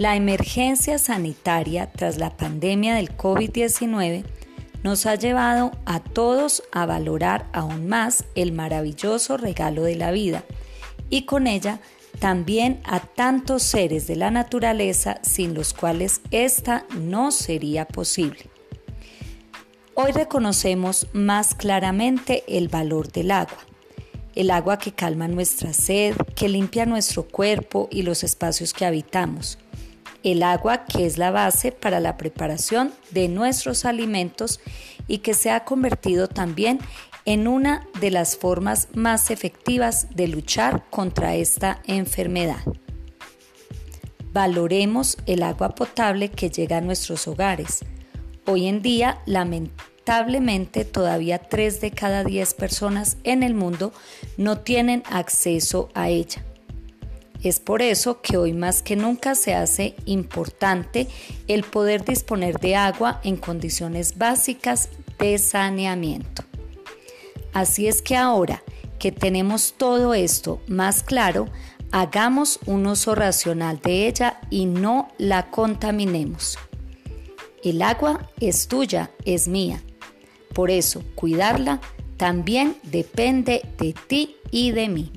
La emergencia sanitaria tras la pandemia del COVID-19 nos ha llevado a todos a valorar aún más el maravilloso regalo de la vida y con ella también a tantos seres de la naturaleza sin los cuales esta no sería posible. Hoy reconocemos más claramente el valor del agua, el agua que calma nuestra sed, que limpia nuestro cuerpo y los espacios que habitamos, el agua que es la base para la preparación de nuestros alimentos y que se ha convertido también en una de las formas más efectivas de luchar contra esta enfermedad. Valoremos el agua potable que llega a nuestros hogares. Hoy en día, lamentablemente, todavía 3 de cada 10 personas en el mundo no tienen acceso a ella. Es por eso que hoy más que nunca se hace importante el poder disponer de agua en condiciones básicas de saneamiento. Así es que ahora que tenemos todo esto más claro, hagamos un uso racional de ella y no la contaminemos. El agua es tuya, es mía. Por eso, cuidarla también depende de ti y de mí.